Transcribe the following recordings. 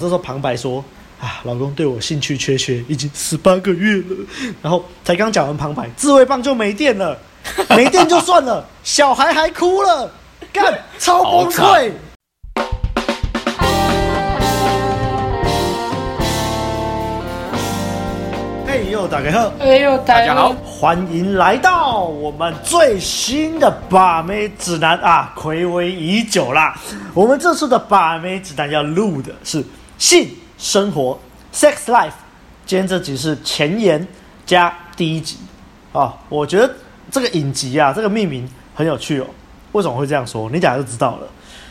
这时候旁白说：“啊，老公对我兴趣缺缺，已经十八个月了。”然后才刚讲完旁白，自慰棒就没电了，没电就算了，小孩还哭了，干，超崩溃。嘿呦，大家好！哎呦，大家好！欢迎来到我们最新的把妹指南啊，暌违已久啦。我们这次的把妹指南要录的是。性生活，sex life。今天这集是前言加第一集啊，我觉得这个影集啊，这个命名很有趣哦。为什么会这样说？你讲就知道了。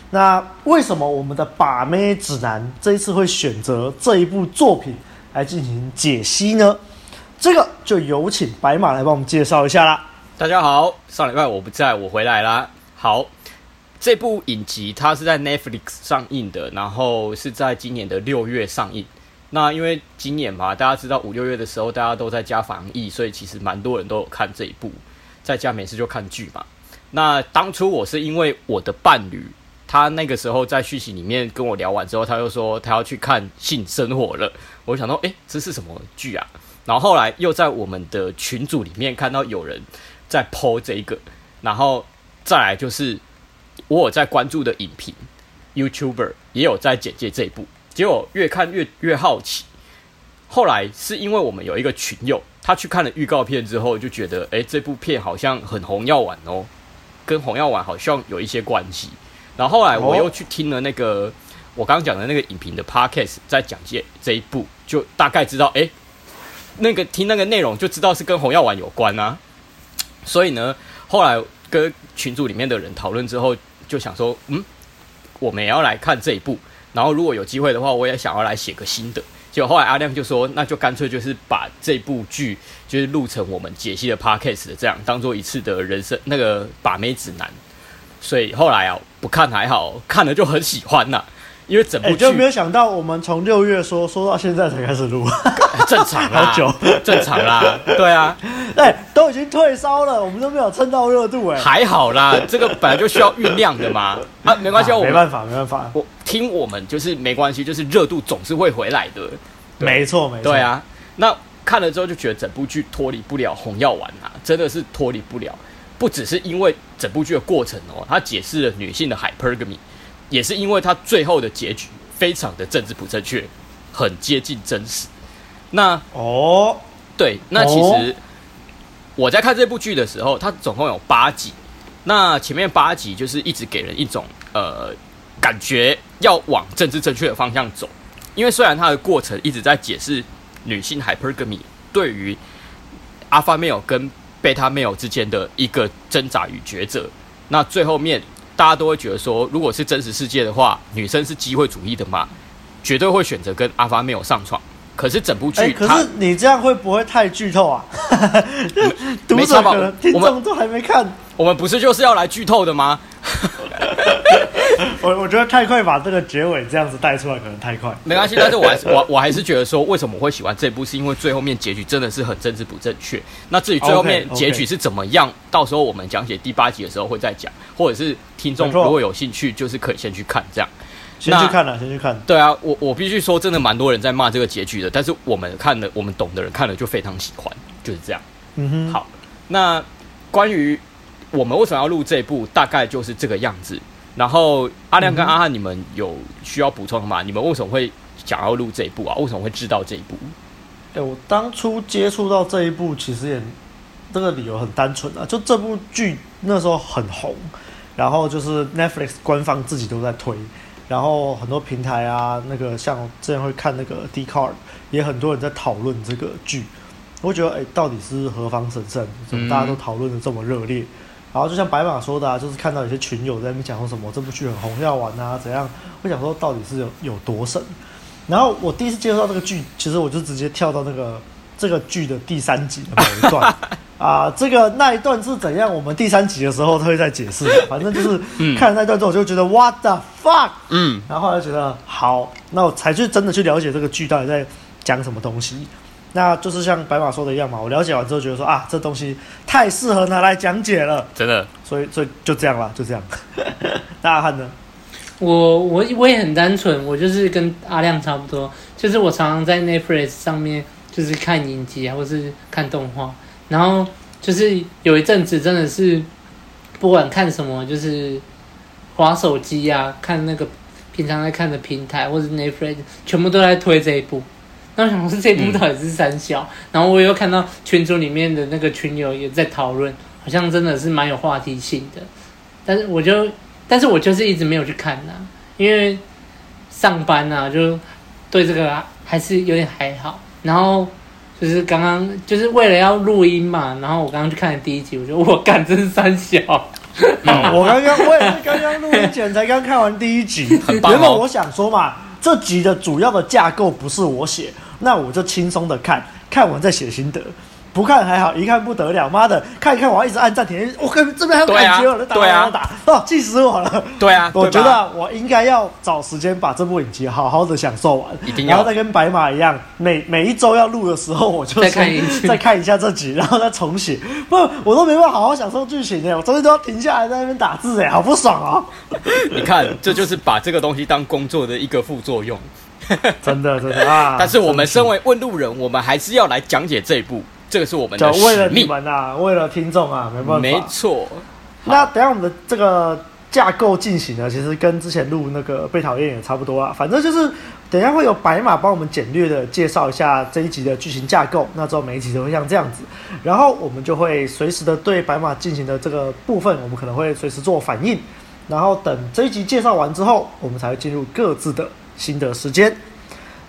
那为什么我们的把妹指南这一次会选择这一部作品来进行解析呢？这个就有请白马来帮我们介绍一下啦。大家好，上礼拜我不在，我回来啦。好。这部影集它是在 Netflix 上映的，然后是在今年的六月上映。那因为今年嘛，大家知道五六月的时候大家都在家防疫，所以其实蛮多人都有看这一部，在家没事就看剧嘛。那当初我是因为我的伴侣，他那个时候在续集里面跟我聊完之后，他又说他要去看性生活了。我想说，诶，这是什么剧啊？然后后来又在我们的群组里面看到有人在 po 这一个，然后再来就是。我有在关注的影评，YouTuber 也有在简介这一部，结果越看越越好奇。后来是因为我们有一个群友，他去看了预告片之后，就觉得，诶，这部片好像很红药丸哦，跟红药丸好像有一些关系。然后后来我又去听了那个我刚讲的那个影评的 Podcast，在讲解这一部，就大概知道，诶，那个听那个内容就知道是跟红药丸有关啊。所以呢，后来跟群组里面的人讨论之后。就想说，嗯，我们也要来看这一部，然后如果有机会的话，我也想要来写个新的。结果后来阿亮就说，那就干脆就是把这部剧就是录成我们解析的 podcast 的这样，当做一次的人生那个把妹指南。所以后来啊，不看还好，看了就很喜欢呐、因为整部剧、欸、就没有想到，我们从六月说说到现在才开始录，正常啦，好久，正常啦，对啊，哎，都已经退烧了，我们都没有蹭到热度，哎，还好啦，这个本来就需要酝酿的嘛，啊，没关系，我没办法，没办法，我听我们就是没关系，就是热度总是会回来的，没错，没错，对啊，那看了之后就觉得整部剧脱离不了红药丸啊，真的是脱离不了，不只是因为整部剧的过程哦，它解释了女性的 hypergamy。也是因为它最后的结局非常的政治不正确，很接近真实。那哦，对，那其实我在看这部剧的时候，它总共有八集。那前面八集就是一直给人一种呃感觉要往政治正确的方向走，因为虽然它的过程一直在解释女性 hypergamy 对于 alpha male 跟 beta male 之间的一个挣扎与抉择，那最后面。大家都会觉得说，如果是真实世界的话，女生是机会主义的嘛，绝对会选择跟阿发没有上床。可是整部剧，可是你这样会不会太剧透啊？读者可能听众都还没看，我们不是就是要来剧透的吗？我 我觉得太快把这个结尾这样子带出来，可能太快。没关系，但是我还是 我我还是觉得说，为什么我会喜欢这部，是因为最后面结局真的是很政治不正确。那至于最后面结局是怎么样，到时候我们讲解第八集的时候会再讲，或者是听众如果有兴趣，就是可以先去看这样。先去看了，先去看。对啊，我我必须说，真的蛮多人在骂这个结局的，但是我们看了，我们懂的人看了就非常喜欢，就是这样。嗯哼。好，那关于我们为什么要录这一部，大概就是这个样子。然后阿亮跟阿汉，你们有需要补充的吗？嗯、你们为什么会想要录这一部啊？为什么会知道这一部？哎、欸，我当初接触到这一部，其实也这个理由很单纯啊，就这部剧那时候很红，然后就是 Netflix 官方自己都在推。然后很多平台啊，那个像之前会看那个 Dcard，也很多人在讨论这个剧。我觉得，哎，到底是何方神圣？怎么大家都讨论的这么热烈？嗯、然后就像白马说的啊，就是看到有些群友在那边讲说什么这部剧很红要玩啊，怎样？我想说到底是有有多神？然后我第一次接触到这个剧，其实我就直接跳到那个 这个剧的第三集的某一段。啊，这个那一段是怎样？我们第三集的时候他会再解释。反正就是 看了那段之后，我就觉得 What the fuck？嗯，然后后来觉得好，那我才去真的去了解这个剧到底在讲什么东西。那就是像白马说的一样嘛，我了解完之后觉得说啊，这东西太适合拿来讲解了，真的。所以，所以就这样了，就这样。大家看呢？我我我也很单纯，我就是跟阿亮差不多，就是我常常在 Netflix 上面就是看影集啊，或是看动画，然后就是有一阵子真的是不管看什么，就是滑手机啊，看那个平常在看的平台或是 Netflix，全部都在推这一部。那我想说这一部到底是三小，嗯、然后我又看到群组里面的那个群友也在讨论，好像真的是蛮有话题性的，但是我就。但是我就是一直没有去看呐、啊，因为上班啊，就对这个还是有点还好。然后就是刚刚就是为了要录音嘛，然后我刚刚去看了第一集，我觉得我干真是三小。嗯、我刚刚我也是刚刚录音前才刚看完第一集，原本我想说嘛，这集的主要的架构不是我写，那我就轻松的看，看完再写心得。不看还好，一看不得了，妈的，看一看我要一直按暂停，我看这边还有感觉，我打打打，哦，气死我了。对啊，我觉得我应该要找时间把这部影集好好的享受完，一定要，然后再跟白马一样，每每一周要录的时候，我就再看一次，再看一下这集，然后再重写。不，我都没办法好好享受剧情诶，我中间都要停下来在那边打字诶，好不爽啊！你看，这就是把这个东西当工作的一个副作用，真的真的啊！但是我们身为问路人，我们还是要来讲解这一部。这个是我们的为了你们啊，为了听众啊，没办法。没错。那等下我们的这个架构进行呢，其实跟之前录那个被讨厌也差不多啊。反正就是等下会有白马帮我们简略的介绍一下这一集的剧情架构，那之后每一集都会像这样子，然后我们就会随时的对白马进行的这个部分，我们可能会随时做反应，然后等这一集介绍完之后，我们才会进入各自的心得时间。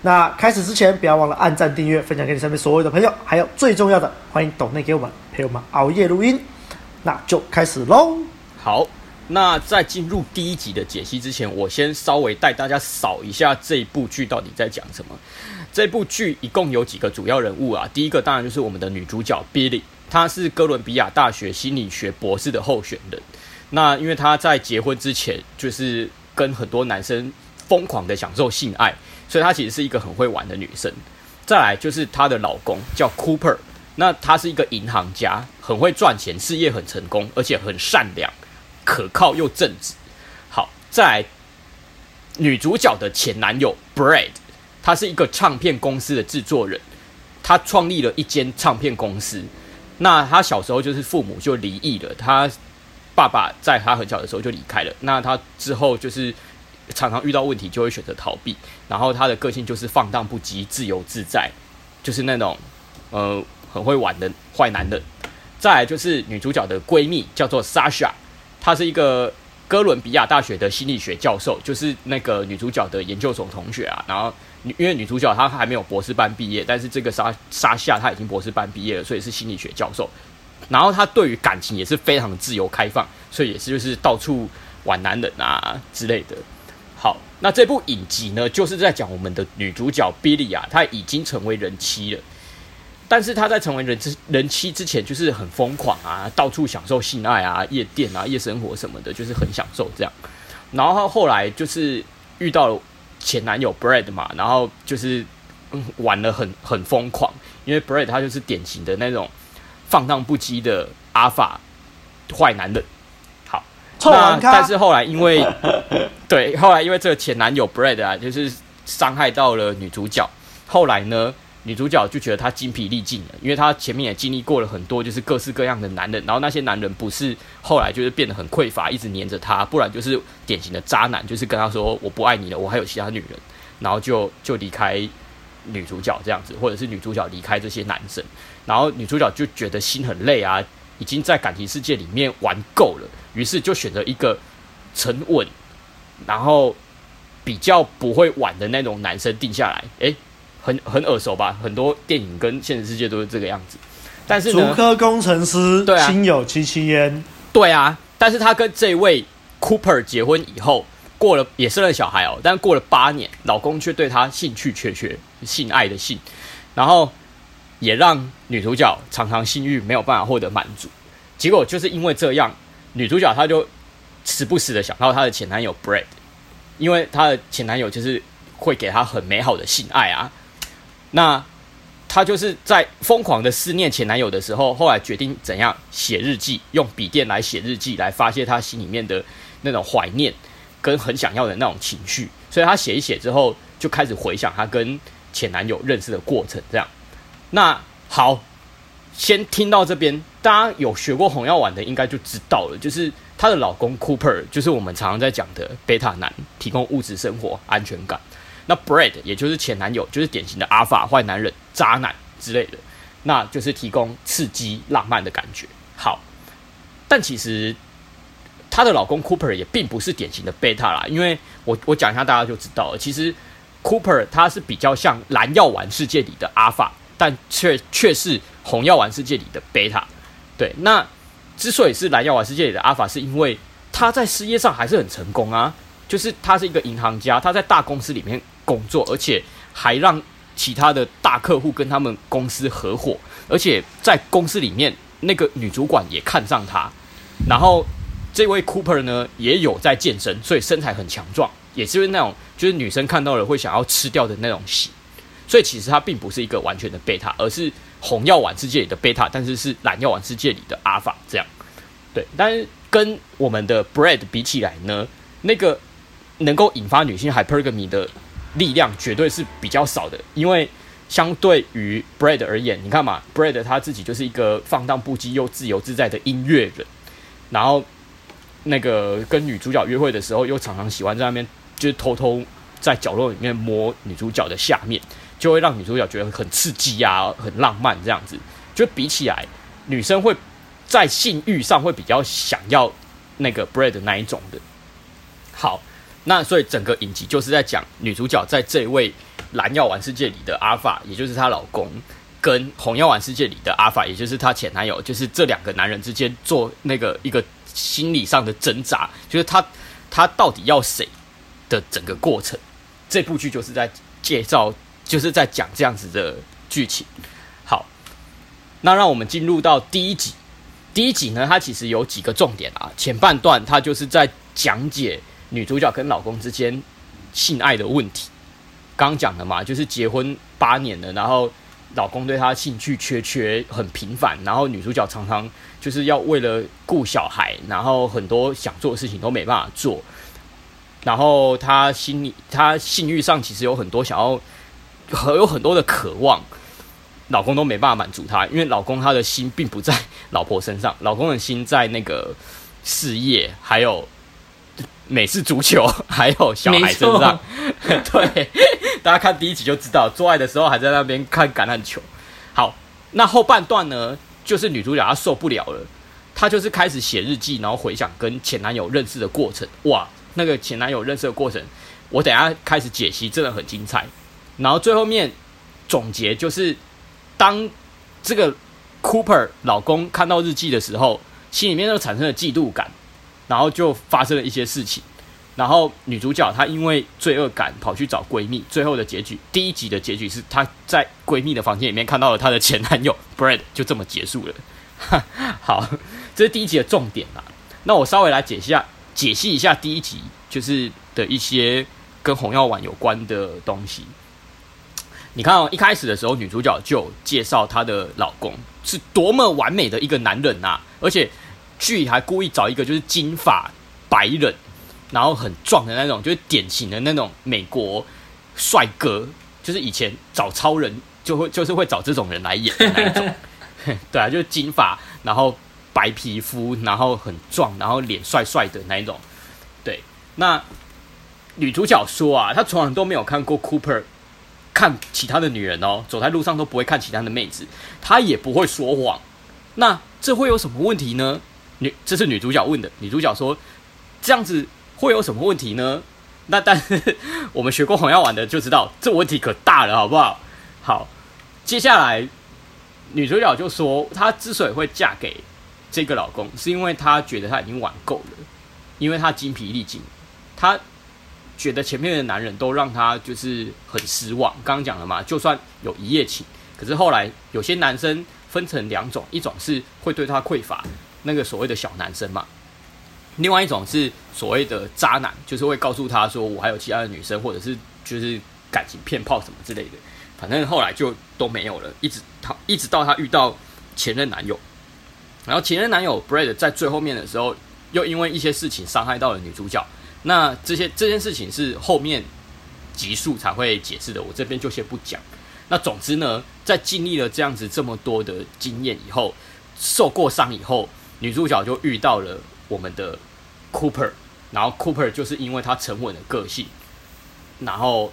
那开始之前，不要忘了按赞、订阅、分享给你身边所有的朋友，还有最重要的，欢迎抖内给我们陪我们熬夜录音。那就开始喽。好，那在进入第一集的解析之前，我先稍微带大家扫一下这部剧到底在讲什么。这部剧一共有几个主要人物啊？第一个当然就是我们的女主角 Billy，她是哥伦比亚大学心理学博士的候选人。那因为她在结婚之前，就是跟很多男生疯狂的享受性爱。所以她其实是一个很会玩的女生。再来就是她的老公叫 Cooper，那他是一个银行家，很会赚钱，事业很成功，而且很善良、可靠又正直。好，再来女主角的前男友 Bread，他是一个唱片公司的制作人，他创立了一间唱片公司。那他小时候就是父母就离异了，他爸爸在他很小的时候就离开了。那他之后就是。常常遇到问题就会选择逃避，然后他的个性就是放荡不羁、自由自在，就是那种呃很会玩的坏男人。再来就是女主角的闺蜜叫做 Sasha，她是一个哥伦比亚大学的心理学教授，就是那个女主角的研究所同学啊。然后因为女主角她还没有博士班毕业，但是这个莎莎夏她已经博士班毕业了，所以是心理学教授。然后她对于感情也是非常的自由开放，所以也是就是到处玩男人啊之类的。那这部影集呢，就是在讲我们的女主角 Billy 啊，她已经成为人妻了，但是她在成为人之人妻之前，就是很疯狂啊，到处享受性爱啊，夜店啊，夜生活什么的，就是很享受这样。然后后来就是遇到了前男友 Brad 嘛，然后就是嗯玩的很很疯狂，因为 Brad 他就是典型的那种放荡不羁的阿法坏男人。那但是后来因为，对，后来因为这个前男友 Brad 啊，就是伤害到了女主角。后来呢，女主角就觉得她精疲力尽了，因为她前面也经历过了很多，就是各式各样的男人。然后那些男人不是后来就是变得很匮乏，一直黏着她，不然就是典型的渣男，就是跟她说我不爱你了，我还有其他女人，然后就就离开女主角这样子，或者是女主角离开这些男生，然后女主角就觉得心很累啊，已经在感情世界里面玩够了。于是就选择一个沉稳，然后比较不会晚的那种男生定下来。诶，很很耳熟吧？很多电影跟现实世界都是这个样子。但是竹科工程师，对啊，心有戚戚焉。对啊，但是他跟这位 Cooper 结婚以后，过了也生了小孩哦，但过了八年，老公却对她兴趣缺缺，性爱的性，然后也让女主角常常性欲没有办法获得满足。结果就是因为这样。女主角她就时不时的想到她的前男友 Brad，因为她的前男友就是会给她很美好的性爱啊。那她就是在疯狂的思念前男友的时候，后来决定怎样写日记，用笔电来写日记，来发泄她心里面的那种怀念。跟很想要的那种情绪，所以她写一写之后，就开始回想她跟前男友认识的过程。这样，那好，先听到这边，大家有学过红药丸的应该就知道了，就是她的老公 Cooper，就是我们常常在讲的贝塔男，提供物质生活安全感。那 Brad 也就是前男友，就是典型的阿法坏男人、渣男之类的，那就是提供刺激、浪漫的感觉。好，但其实她的老公 Cooper 也并不是典型的贝塔啦，因为我我讲一下大家就知道了。其实 Cooper 他是比较像蓝药丸世界里的阿法，但却却是红药丸世界里的贝塔。对，那之所以是蓝药丸世界里的阿法，是因为他在事业上还是很成功啊，就是他是一个银行家，他在大公司里面。工作，而且还让其他的大客户跟他们公司合伙，而且在公司里面，那个女主管也看上他。然后这位 Cooper 呢，也有在健身，所以身材很强壮，也是那种就是女生看到了会想要吃掉的那种型。所以其实他并不是一个完全的贝塔，而是红药丸世界里的贝塔，但是是蓝药丸世界里的阿尔法这样。对，但是跟我们的 Brad 比起来呢，那个能够引发女性 hypergamy 的。力量绝对是比较少的，因为相对于 Brad 而言，你看嘛，Brad 他自己就是一个放荡不羁又自由自在的音乐人，然后那个跟女主角约会的时候，又常常喜欢在那边就是偷偷在角落里面摸女主角的下面，就会让女主角觉得很刺激啊，很浪漫这样子。就比起来，女生会在性欲上会比较想要那个 bread 那一种的。好。那所以整个影集就是在讲女主角在这位蓝药丸世界里的阿法，也就是她老公，跟红药丸世界里的阿法，也就是她前男友，就是这两个男人之间做那个一个心理上的挣扎，就是他他到底要谁的整个过程。这部剧就是在介绍，就是在讲这样子的剧情。好，那让我们进入到第一集。第一集呢，它其实有几个重点啊，前半段它就是在讲解。女主角跟老公之间性爱的问题，刚讲的嘛，就是结婚八年了，然后老公对她兴趣缺缺，很频繁，然后女主角常常就是要为了顾小孩，然后很多想做的事情都没办法做，然后她心里，她性欲上其实有很多想要，有很多的渴望，老公都没办法满足她，因为老公他的心并不在 老婆身上，老公的心在那个事业，还有。美式足球还有小孩身上，对，大家看第一集就知道，做爱的时候还在那边看橄榄球。好，那后半段呢，就是女主角她受不了了，她就是开始写日记，然后回想跟前男友认识的过程。哇，那个前男友认识的过程，我等下开始解析，真的很精彩。然后最后面总结就是，当这个 Cooper 老公看到日记的时候，心里面就产生了嫉妒感。然后就发生了一些事情，然后女主角她因为罪恶感跑去找闺蜜，最后的结局，第一集的结局是她在闺蜜的房间里面看到了她的前男友 Brad，就这么结束了。好，这是第一集的重点啦。那我稍微来解析下，解析一下第一集就是的一些跟红药丸有关的东西。你看哦，一开始的时候，女主角就介绍她的老公是多么完美的一个男人呐，而且。剧还故意找一个就是金发白人，然后很壮的那种，就是典型的那种美国帅哥，就是以前找超人就会 就是会找这种人来演的那种。对啊，就是金发，然后白皮肤，然后很壮，然后脸帅帅的那一种。对，那女主角说啊，她从来都没有看过 Cooper 看其他的女人哦，走在路上都不会看其他的妹子，她也不会说谎。那这会有什么问题呢？女，这是女主角问的。女主角说：“这样子会有什么问题呢？”那但是 我们学过红药丸的就知道，这问题可大了，好不好？好，接下来女主角就说：“她之所以会嫁给这个老公，是因为她觉得她已经玩够了，因为她精疲力尽，她觉得前面的男人都让她就是很失望。刚刚讲了嘛，就算有一夜情，可是后来有些男生分成两种，一种是会对她匮乏。”那个所谓的小男生嘛，另外一种是所谓的渣男，就是会告诉他说我还有其他的女生，或者是就是感情骗炮什么之类的，反正后来就都没有了，一直他一直到他遇到前任男友，然后前任男友 Brad 在最后面的时候，又因为一些事情伤害到了女主角，那这些这件事情是后面集数才会解释的，我这边就先不讲。那总之呢，在经历了这样子这么多的经验以后，受过伤以后，女主角就遇到了我们的 Cooper，然后 Cooper 就是因为他沉稳的个性，然后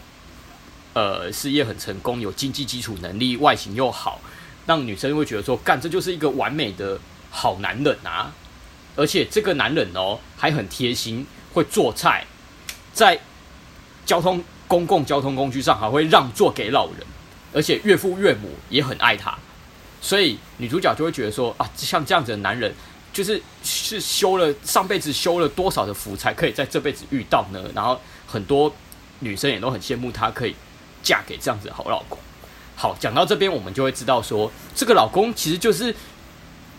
呃事业很成功，有经济基础能力，外形又好，让女生会觉得说，干，这就是一个完美的好男人啊！而且这个男人哦还很贴心，会做菜，在交通公共交通工具上还会让座给老人。而且岳父岳母也很爱他，所以女主角就会觉得说啊，像这样子的男人，就是是修了上辈子修了多少的福，才可以在这辈子遇到呢？然后很多女生也都很羡慕她可以嫁给这样子的好老公。好，讲到这边，我们就会知道说，这个老公其实就是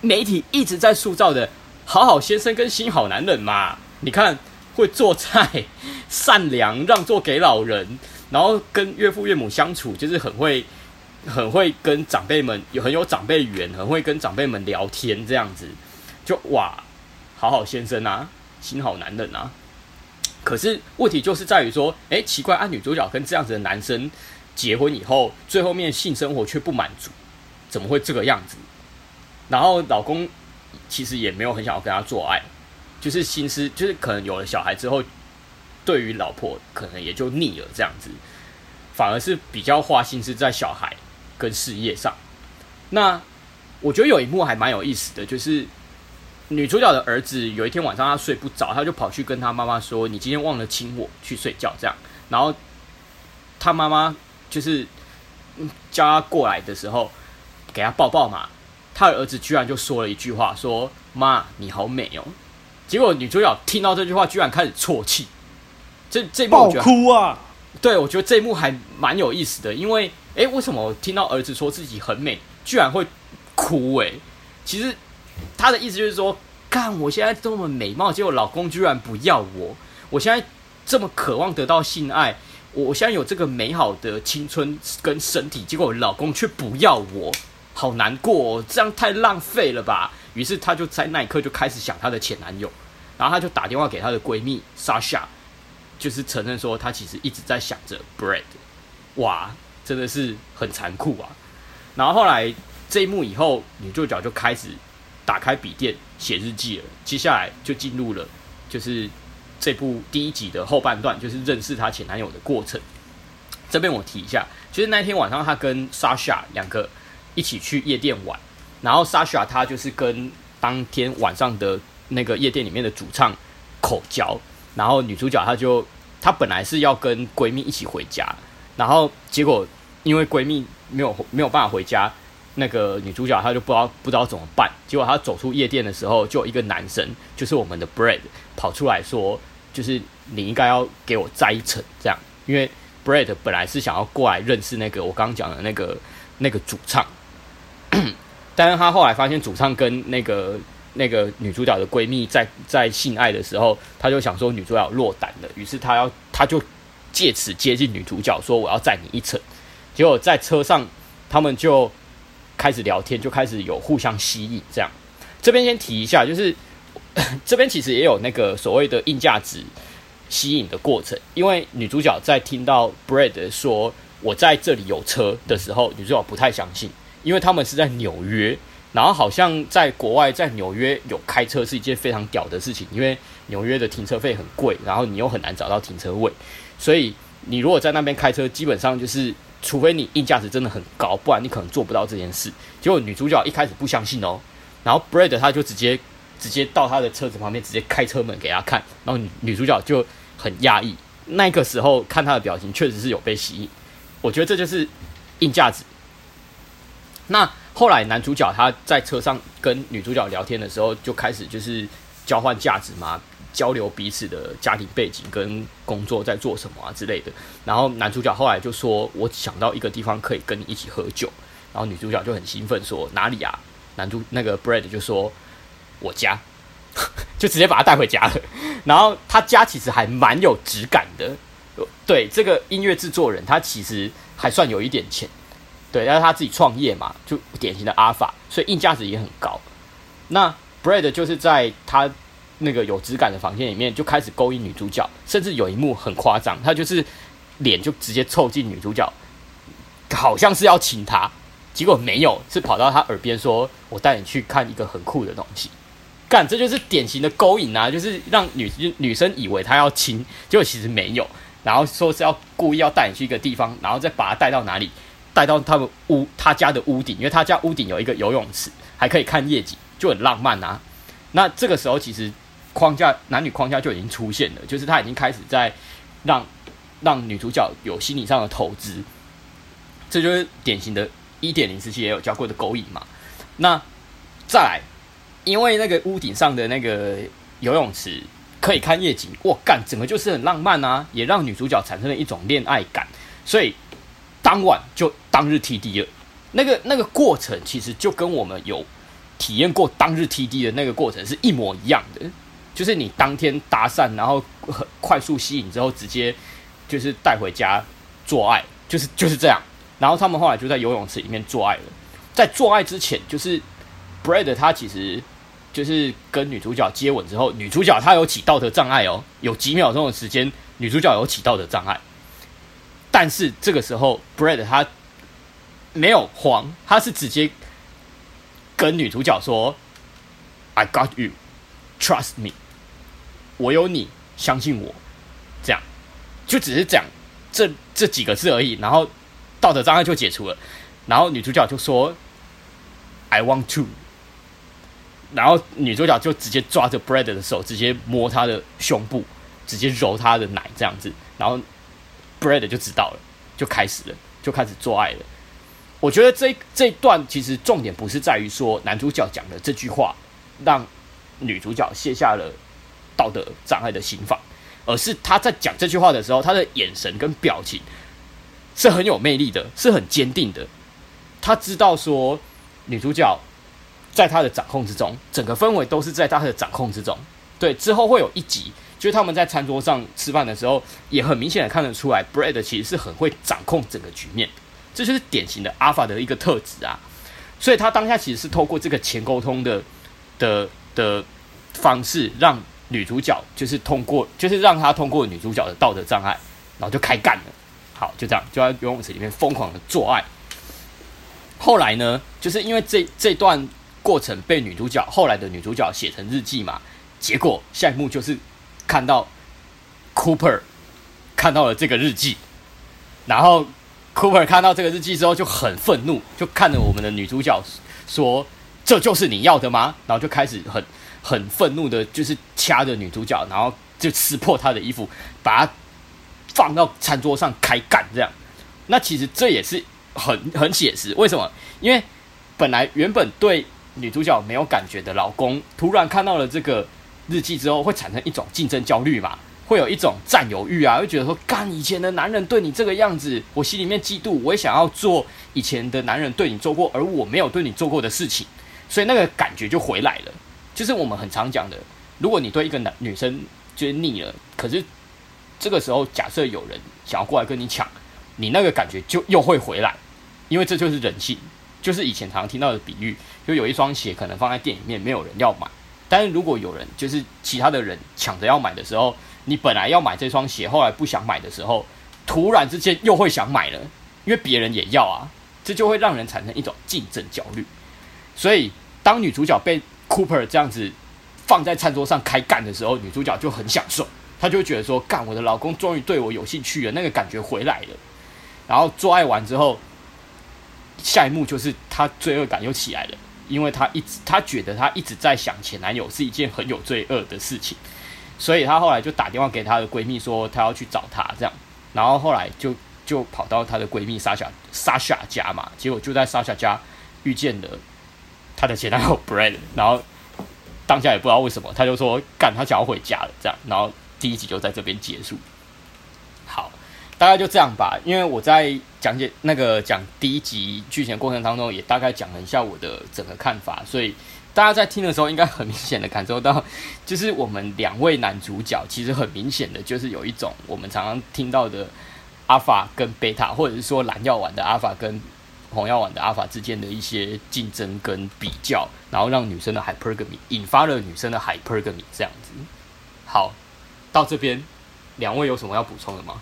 媒体一直在塑造的好好先生跟新好男人嘛。你看，会做菜，善良，让座给老人。然后跟岳父岳母相处，就是很会，很会跟长辈们有很有长辈缘，很会跟长辈们聊天，这样子就哇，好好先生啊，心好男人啊。可是问题就是在于说，哎，奇怪，啊，女主角跟这样子的男生结婚以后，最后面性生活却不满足，怎么会这个样子？然后老公其实也没有很想要跟她做爱，就是心思就是可能有了小孩之后。对于老婆可能也就腻了这样子，反而是比较花心思在小孩跟事业上。那我觉得有一幕还蛮有意思的，就是女主角的儿子有一天晚上他睡不着，他就跑去跟他妈妈说：“你今天忘了亲我，去睡觉。”这样，然后他妈妈就是叫他过来的时候，给他抱抱嘛。他的儿子居然就说了一句话：“说妈，你好美哦。”结果女主角听到这句话，居然开始啜泣。这这一幕我觉得哭啊！对，我觉得这一幕还蛮有意思的，因为诶，为什么我听到儿子说自己很美，居然会哭？诶，其实他的意思就是说，看我现在这么美貌，结果老公居然不要我，我现在这么渴望得到性爱，我现在有这个美好的青春跟身体，结果我老公却不要我，好难过哦，这样太浪费了吧？于是她就在那一刻就开始想她的前男友，然后她就打电话给她的闺蜜 Sasha。就是承认说，她其实一直在想着 Brad，哇，真的是很残酷啊！然后后来这一幕以后，女主角就开始打开笔电写日记了。接下来就进入了就是这部第一集的后半段，就是认识她前男友的过程。这边我提一下，就是那天晚上，她跟 Sasha 两个一起去夜店玩，然后 Sasha 她就是跟当天晚上的那个夜店里面的主唱口交。然后女主角她就，她本来是要跟闺蜜一起回家，然后结果因为闺蜜没有没有办法回家，那个女主角她就不知道不知道怎么办。结果她走出夜店的时候，就有一个男生，就是我们的 Brad 跑出来说，就是你应该要给我摘一层这样，因为 Brad 本来是想要过来认识那个我刚刚讲的那个那个主唱，但是他后来发现主唱跟那个。那个女主角的闺蜜在在性爱的时候，她就想说女主角落胆了，于是她要她就借此接近女主角，说我要载你一程。结果在车上，他们就开始聊天，就开始有互相吸引。这样，这边先提一下，就是 这边其实也有那个所谓的硬价值吸引的过程，因为女主角在听到 Brad 说我在这里有车的时候，女主角不太相信，因为他们是在纽约。然后好像在国外，在纽约有开车是一件非常屌的事情，因为纽约的停车费很贵，然后你又很难找到停车位，所以你如果在那边开车，基本上就是除非你硬价值真的很高，不然你可能做不到这件事。结果女主角一开始不相信哦，然后 Brad 他就直接直接到他的车子旁边，直接开车门给他看，然后女主角就很讶异，那个时候看他的表情确实是有被吸引，我觉得这就是硬价值。那。后来男主角他在车上跟女主角聊天的时候，就开始就是交换价值嘛，交流彼此的家庭背景跟工作在做什么啊之类的。然后男主角后来就说：“我想到一个地方可以跟你一起喝酒。”然后女主角就很兴奋说：“哪里啊？”男主那个 Brad 就说：“我家。”就直接把他带回家了。然后他家其实还蛮有质感的。对，这个音乐制作人，他其实还算有一点钱。对，但是他自己创业嘛，就典型的阿法，所以硬价值也很高。那 Bread 就是在他那个有质感的房间里面，就开始勾引女主角，甚至有一幕很夸张，他就是脸就直接凑近女主角，好像是要亲她，结果没有，是跑到她耳边说：“我带你去看一个很酷的东西。”干，这就是典型的勾引啊，就是让女女生以为他要亲，结果其实没有，然后说是要故意要带你去一个地方，然后再把他带到哪里，带到他们屋他家的屋顶，因为他家屋顶有一个游泳池，还可以看夜景，就很浪漫啊。那这个时候其实框架男女框架就已经出现了，就是他已经开始在让让女主角有心理上的投资，这就是典型的一点零时期也有教过的勾引嘛。那再来。因为那个屋顶上的那个游泳池可以看夜景，我干，整个就是很浪漫啊，也让女主角产生了一种恋爱感，所以当晚就当日 TD 了。那个那个过程其实就跟我们有体验过当日 TD 的那个过程是一模一样的，就是你当天搭讪，然后很快速吸引之后，直接就是带回家做爱，就是就是这样。然后他们后来就在游泳池里面做爱了，在做爱之前，就是 Bread 他其实。就是跟女主角接吻之后，女主角她有起道德障碍哦，有几秒钟的时间，女主角有起道德障碍。但是这个时候，Brad 他没有慌，他是直接跟女主角说：“I got you, trust me，我有你，相信我。”这样就只是讲这这几个字而已，然后道德障碍就解除了。然后女主角就说：“I want to。”然后女主角就直接抓着 Brad 的手，直接摸他的胸部，直接揉他的奶，这样子。然后 Bread 就知道了，就开始了，就开始做爱了。我觉得这这一段其实重点不是在于说男主角讲的这句话让女主角卸下了道德障碍的心防，而是他在讲这句话的时候，他的眼神跟表情是很有魅力的，是很坚定的。他知道说女主角。在他的掌控之中，整个氛围都是在他的掌控之中。对，之后会有一集，就他们在餐桌上吃饭的时候，也很明显的看得出来，Brad 其实是很会掌控整个局面，这就是典型的 Alpha 的一个特质啊。所以他当下其实是透过这个前沟通的的的方式，让女主角就是通过，就是让他通过女主角的道德障碍，然后就开干了。好，就这样，就在游泳池里面疯狂的做爱。后来呢，就是因为这这段。过程被女主角后来的女主角写成日记嘛？结果下一幕就是看到 Cooper 看到了这个日记，然后 Cooper 看到这个日记之后就很愤怒，就看着我们的女主角说：“这就是你要的吗？”然后就开始很很愤怒的，就是掐着女主角，然后就撕破她的衣服，把她放到餐桌上开干这样。那其实这也是很很写实，为什么？因为本来原本对女主角没有感觉的老公，突然看到了这个日记之后，会产生一种竞争焦虑嘛？会有一种占有欲啊，会觉得说，干以前的男人对你这个样子，我心里面嫉妒，我也想要做以前的男人对你做过而我没有对你做过的事情，所以那个感觉就回来了。就是我们很常讲的，如果你对一个男女生觉得腻了，可是这个时候假设有人想要过来跟你抢，你那个感觉就又会回来，因为这就是人性。就是以前常常听到的比喻，就有一双鞋可能放在店里面，没有人要买。但是如果有人，就是其他的人抢着要买的时候，你本来要买这双鞋，后来不想买的时候，突然之间又会想买了，因为别人也要啊，这就会让人产生一种竞争焦虑。所以当女主角被 Cooper 这样子放在餐桌上开干的时候，女主角就很享受，她就会觉得说，干我的老公终于对我有兴趣了，那个感觉回来了。然后做爱完之后。下一幕就是他罪恶感又起来了，因为她一直她觉得她一直在想前男友是一件很有罪恶的事情，所以她后来就打电话给她的闺蜜说她要去找他这样，然后后来就就跑到她的闺蜜莎莎莎莎家嘛，结果就在莎莎家遇见了她的前男友 Brad，然后当下也不知道为什么他就说干他想要回家了这样，然后第一集就在这边结束。大概就这样吧，因为我在讲解那个讲第一集剧情过程当中，也大概讲了一下我的整个看法，所以大家在听的时候，应该很明显的感受到，就是我们两位男主角其实很明显的就是有一种我们常常听到的阿法跟贝塔，或者是说蓝药丸的阿法跟红药丸的阿法之间的一些竞争跟比较，然后让女生的 hypergamy 引发了女生的 hypergamy 这样子。好，到这边两位有什么要补充的吗？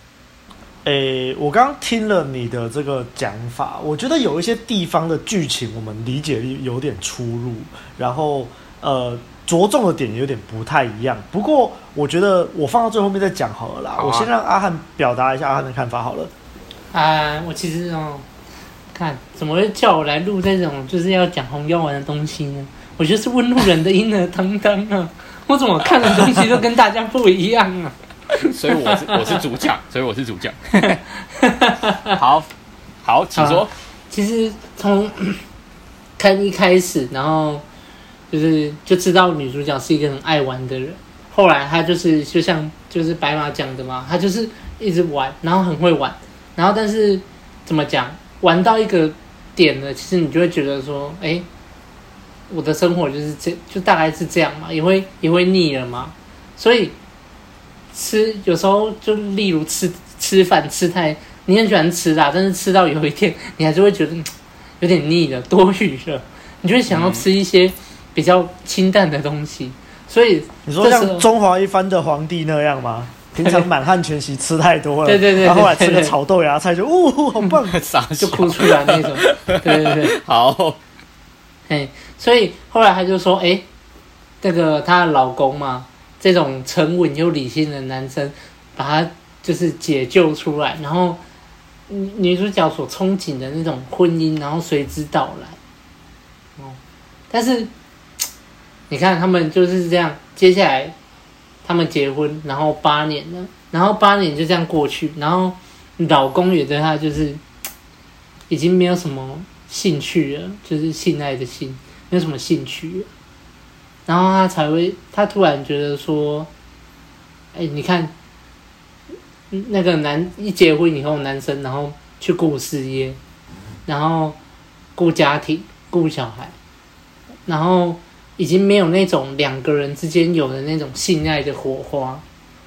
诶、欸，我刚刚听了你的这个讲法，我觉得有一些地方的剧情我们理解力有点出入，然后呃着重的点有点不太一样。不过我觉得我放到最后面再讲好了啦。啊、我先让阿汉表达一下阿汉的看法好了。啊，我其实哦，看怎么会叫我来录这种就是要讲红药丸的东西呢？我觉得是问路人的婴儿堂堂啊！我怎么看的东西都跟大家不一样啊？所以我是我是主讲，所以我是主讲。好，好，请说。其实从 看一开始，然后就是就知道女主角是一个很爱玩的人。后来她就是就像就是白马讲的嘛，她就是一直玩，然后很会玩，然后但是怎么讲，玩到一个点了，其实你就会觉得说，哎，我的生活就是这就大概是这样嘛，也会也会腻了嘛，所以。吃有时候就例如吃吃饭吃太，你很喜欢吃啦，但是吃到有一天你还是会觉得有点腻了，多余了，你就会想要吃一些比较清淡的东西。所以你说像中华一番的皇帝那样吗？平常满汉全席吃太多了，对对对，然后后来吃个炒豆芽菜就呜好棒，傻就哭出来那种。对对对，好，哎，所以后来他就说，哎，那个她的老公嘛。这种沉稳又理性的男生，把他就是解救出来，然后女主角所憧憬的那种婚姻，然后随之到来。哦，但是你看他们就是这样，接下来他们结婚，然后八年了，然后八年就这样过去，然后老公也对她就是已经没有什么兴趣了，就是性爱的性，没有什么兴趣了。然后他才会，他突然觉得说，哎，你看，那个男一结婚以后，男生然后去顾事业，然后顾家庭、顾小孩，然后已经没有那种两个人之间有的那种性爱的火花，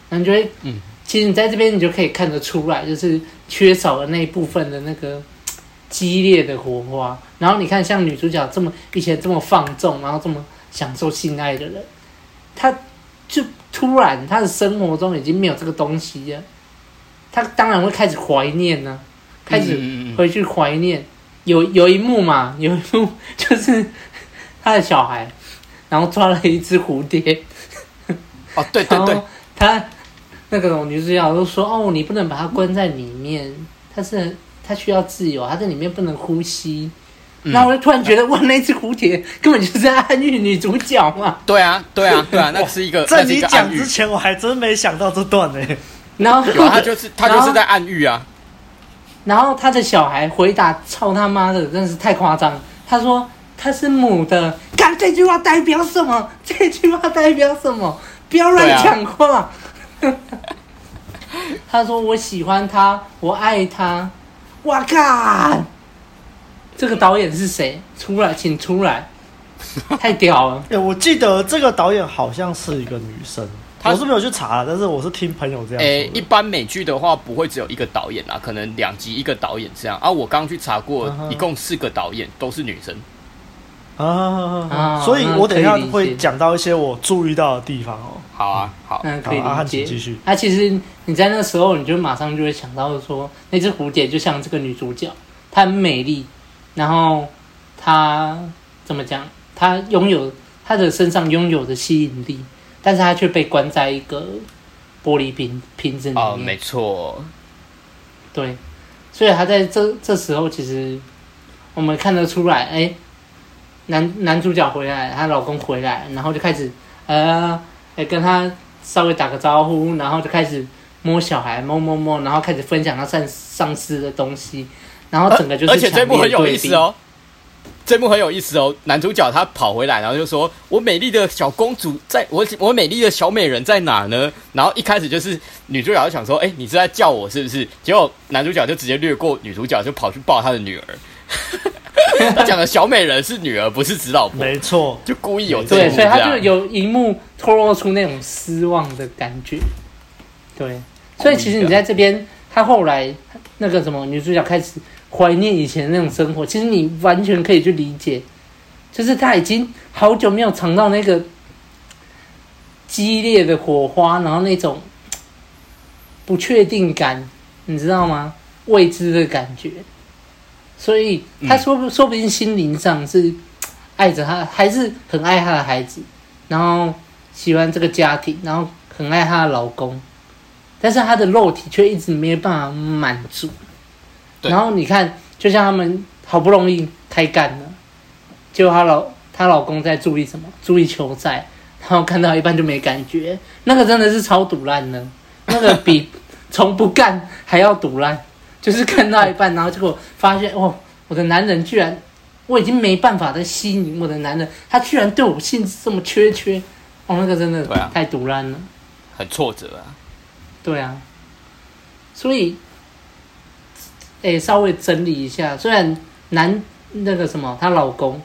感觉，嗯，其实你在这边你就可以看得出来，就是缺少了那一部分的那个激烈的火花。然后你看，像女主角这么以前这么放纵，然后这么。享受性爱的人，他就突然他的生活中已经没有这个东西了，他当然会开始怀念呢、啊，开始回去怀念。有有一幕嘛，有一幕就是 他的小孩，然后抓了一只蝴蝶。哦，对对对，他那个女主角都说：“哦，你不能把它关在里面，他是他需要自由，他在里面不能呼吸。”那、嗯、我就突然觉得，哇，那只蝴蝶根本就是在暗喻女主角嘛！对啊，对啊，对啊，那是一个。在你讲之前，我还真没想到这段呢。然后他就是 他就是在暗喻啊。然后他的小孩回答：“操他妈的，真的是太夸张！”他说：“他是母的。”看这句话代表什么？这句话代表什么？不要乱讲话。啊、他说：“我喜欢他，我爱他。”我靠！这个导演是谁？出来，请出来！太屌了！哎，我记得这个导演好像是一个女生，我是没有去查，但是我是听朋友这样说。哎，一般美剧的话不会只有一个导演啊，可能两集一个导演这样啊。我刚去查过，一共四个导演都是女生啊，啊，所以我等一下会讲到一些我注意到的地方哦。好啊，好，那可以理解。继续。那、啊、其实你在那时候，你就马上就会想到说，那只蝴蝶就像这个女主角，她很美丽。然后他怎么讲？他拥有他的身上拥有的吸引力，但是他却被关在一个玻璃瓶瓶子里面。哦，没错。对，所以他在这这时候，其实我们看得出来，哎，男男主角回来，她老公回来，然后就开始呃，哎，跟他稍微打个招呼，然后就开始摸小孩，摸摸摸，然后开始分享他上上司的东西。然后整个就是，而且这幕很有意思哦，这幕很有意思哦。男主角他跑回来，然后就说：“我美丽的小公主在，我我美丽的小美人在哪呢？”然后一开始就是女主角就想说：“哎，你是在叫我是不是？”结果男主角就直接略过女主角，就跑去抱他的女儿。他讲的小美人是女儿，不是指老婆。没错，就故意有这样对，所以他就有一幕透露出那种失望的感觉。对，所以其实你在这边，他后来那个什么女主角开始。怀念以前那种生活。其实你完全可以去理解，就是他已经好久没有尝到那个激烈的火花，然后那种不确定感，你知道吗？未知的感觉。所以他说不，说不定心灵上是爱着他，还是很爱他的孩子，然后喜欢这个家庭，然后很爱她的老公。但是她的肉体却一直没有办法满足，然后你看，就像他们好不容易开干了，结果她老她老公在注意什么？注意球赛，然后看到一半就没感觉，那个真的是超赌 烂的，那个比从不干还要赌烂，就是看到一半，然后结果发现哦，我的男人居然，我已经没办法再吸引我的男人，他居然对我兴致这么缺缺，哦，那个真的太赌烂了，很挫折啊。对啊，所以，诶，稍微整理一下，虽然男那个什么，她老公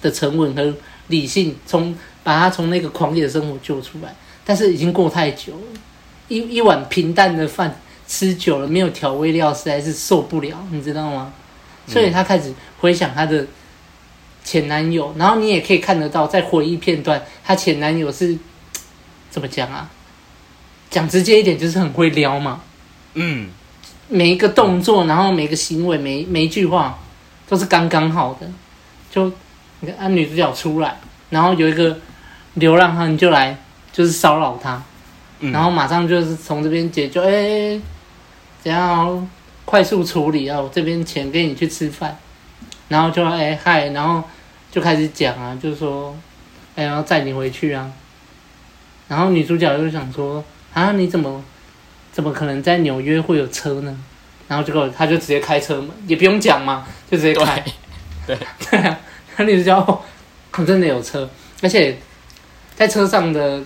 的沉稳和理性，从把她从那个狂野的生活救出来，但是已经过太久了，一一碗平淡的饭吃久了，没有调味料，实在是受不了，你知道吗？所以她开始回想她的前男友，然后你也可以看得到，在回忆片段，她前男友是 怎么讲啊？讲直接一点，就是很会撩嘛。嗯，每一个动作，然后每一个行为，每每一句话，都是刚刚好的。就你看，啊，女主角出来，然后有一个流浪汉就来，就是骚扰她，嗯、然后马上就是从这边解决，哎，怎样快速处理啊？我这边钱给你去吃饭，然后就哎嗨，然后就开始讲啊，就说哎要载你回去啊，然后女主角就想说。啊！你怎么怎么可能在纽约会有车呢？然后结果他就直接开车嘛，也不用讲嘛，就直接开。对 对啊，那女主角真的有车，而且在车上的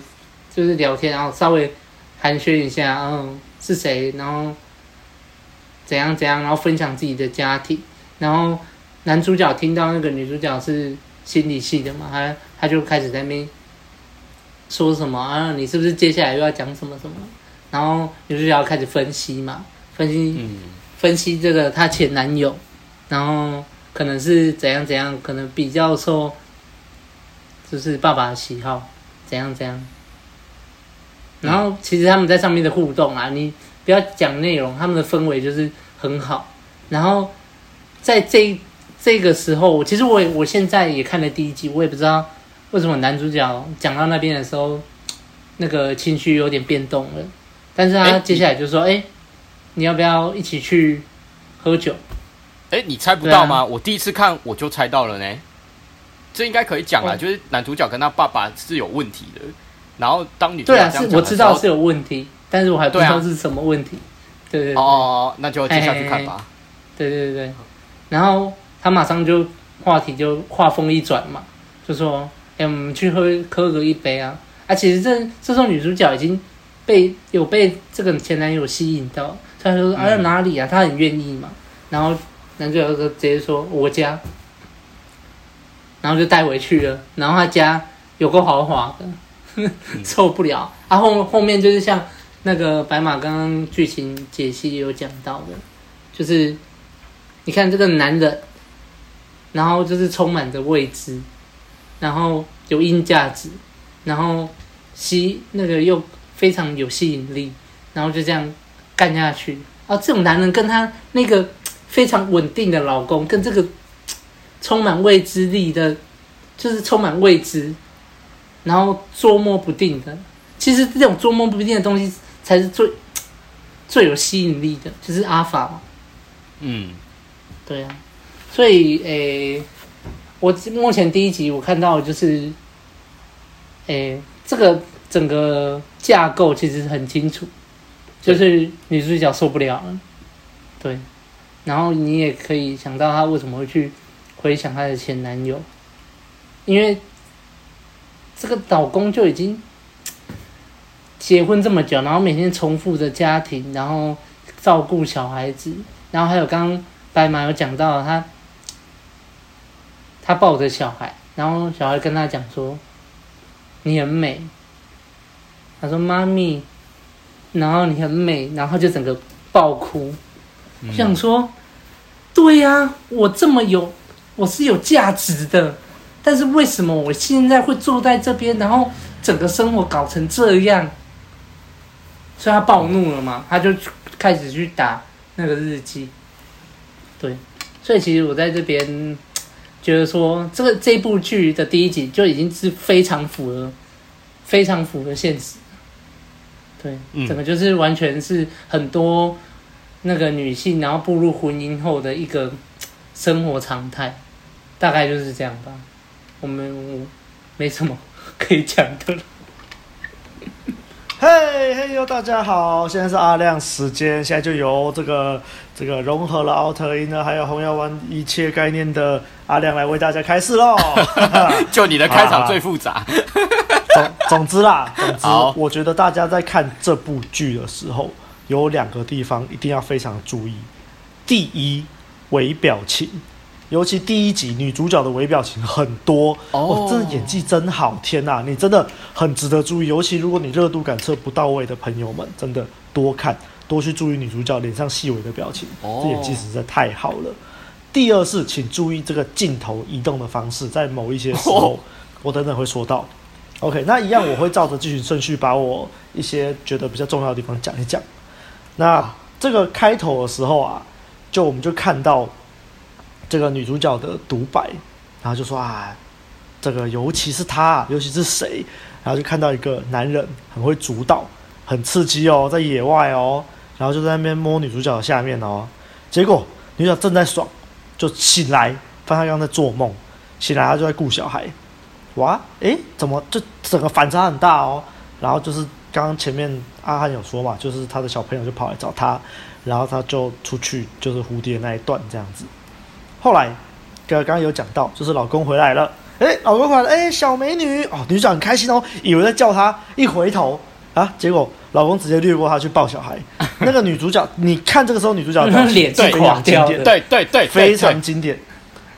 就是聊天，然后稍微寒暄一下，然后，是谁？然后怎样怎样？然后分享自己的家庭。然后男主角听到那个女主角是心理系的嘛，他他就开始在那边。说什么啊？你是不是接下来又要讲什么什么？然后女主角要开始分析嘛，分析，嗯、分析这个她前男友，然后可能是怎样怎样，可能比较受，就是爸爸的喜好，怎样怎样。然后其实他们在上面的互动啊，你不要讲内容，他们的氛围就是很好。然后在这这个时候，其实我我现在也看了第一集，我也不知道。为什么男主角讲到那边的时候，那个情绪有点变动了？但是他接下来就说：“哎、欸，你要不要一起去喝酒？”哎、欸，你猜不到吗？啊、我第一次看我就猜到了呢。这应该可以讲了，哦、就是男主角跟他爸爸是有问题的。然后当女对啊，是我知道是有问题，但是我还不知道是什么问题。对，啊、对对对。哦，那就接下去看吧。对对对。然后他马上就话题就话锋一转嘛，就说。哎，我们去喝喝个一杯啊！啊，其实这这时候女主角已经被有被这个前男友吸引到，他说啊，在哪里啊？他很愿意嘛。然后男主角就直接说我家，然后就带回去了。然后他家有够豪华的，受不了。啊后后面就是像那个白马刚刚剧情解析有讲到的，就是你看这个男人，然后就是充满着未知。然后有硬价值，然后吸那个又非常有吸引力，然后就这样干下去。啊，这种男人跟他那个非常稳定的老公，跟这个充满未知力的，就是充满未知，然后捉摸不定的。其实这种捉摸不定的东西才是最最有吸引力的，就是阿法嘛。嗯，对啊，所以诶。我目前第一集我看到就是，诶，这个整个架构其实很清楚，就是女主角受不了了，对，然后你也可以想到她为什么会去回想她的前男友，因为这个老公就已经 结婚这么久，然后每天重复着家庭，然后照顾小孩子，然后还有刚刚白马有讲到他。他抱着小孩，然后小孩跟他讲说：“你很美。”他说：“妈咪。”然后你很美，然后就整个爆哭。我想说，对呀、啊，我这么有，我是有价值的，但是为什么我现在会坐在这边，然后整个生活搞成这样？所以他暴怒了嘛，他就开始去打那个日记。对，所以其实我在这边觉得说，这个这部剧的第一集就已经是非常符合、非常符合现实。对，整个就是完全是很多。那个女性，然后步入婚姻后的一个生活常态，大概就是这样吧。我们我没什么可以讲的了。嘿嘿哟，大家好，现在是阿亮时间，现在就由这个这个融合了奥特音呢，还有红药丸一切概念的阿亮来为大家开始喽。就你的开场最复杂。总 总之啦，总之，我觉得大家在看这部剧的时候。有两个地方一定要非常注意。第一，微表情，尤其第一集女主角的微表情很多哦，真的演技真好，天呐，你真的很值得注意。尤其如果你热度感测不到位的朋友们，真的多看多去注意女主角脸上细微的表情，这演技实在太好了。第二是，请注意这个镜头移动的方式，在某一些时候，我等等会说到。OK，那一样我会照着剧情顺序，把我一些觉得比较重要的地方讲一讲。那这个开头的时候啊，就我们就看到这个女主角的独白，然后就说啊，这个尤其是他，尤其是谁，然后就看到一个男人很会主导，很刺激哦，在野外哦，然后就在那边摸女主角的下面哦，结果女主角正在爽，就醒来，发现刚刚在做梦，醒来她就在顾小孩，哇，诶，怎么就整个反差很大哦，然后就是。刚刚前面阿汉有说嘛，就是他的小朋友就跑来找他，然后他就出去，就是蝴蝶那一段这样子。后来刚刚有讲到，就是老公回来了，诶，老公回来了，哎，小美女哦，女主角很开心哦，以为在叫他，一回头啊，结果老公直接掠过他去抱小孩。那个女主角，你看这个时候女主角的 脸是非常经典，对对对，非常经典。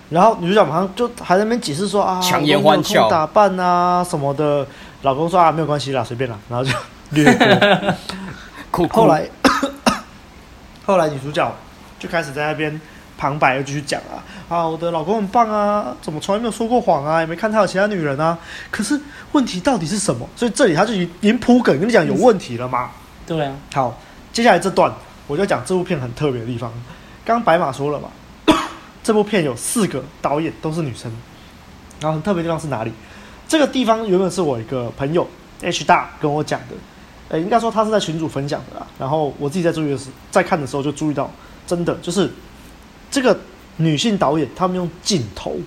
然后女主角马上就还在那边解释说啊，强颜欢笑，打扮啊什么的。老公说啊，没有关系啦，随便啦，然后就略过。后来，后来女主角就开始在那边旁白又继续讲啊，啊，我的老公很棒啊，怎么从来没有说过谎啊，也没看他有其他女人啊。可是问题到底是什么？所以这里他就已经铺梗跟你讲有问题了嘛。对啊。好，接下来这段我就讲这部片很特别的地方。刚刚白马说了嘛，这部片有四个导演都是女生，然后很特别地方是哪里？这个地方原本是我一个朋友 H 大跟我讲的，诶，应该说他是在群主分享的啦。然后我自己在注意的时，在看的时候就注意到，真的就是这个女性导演，他们用镜头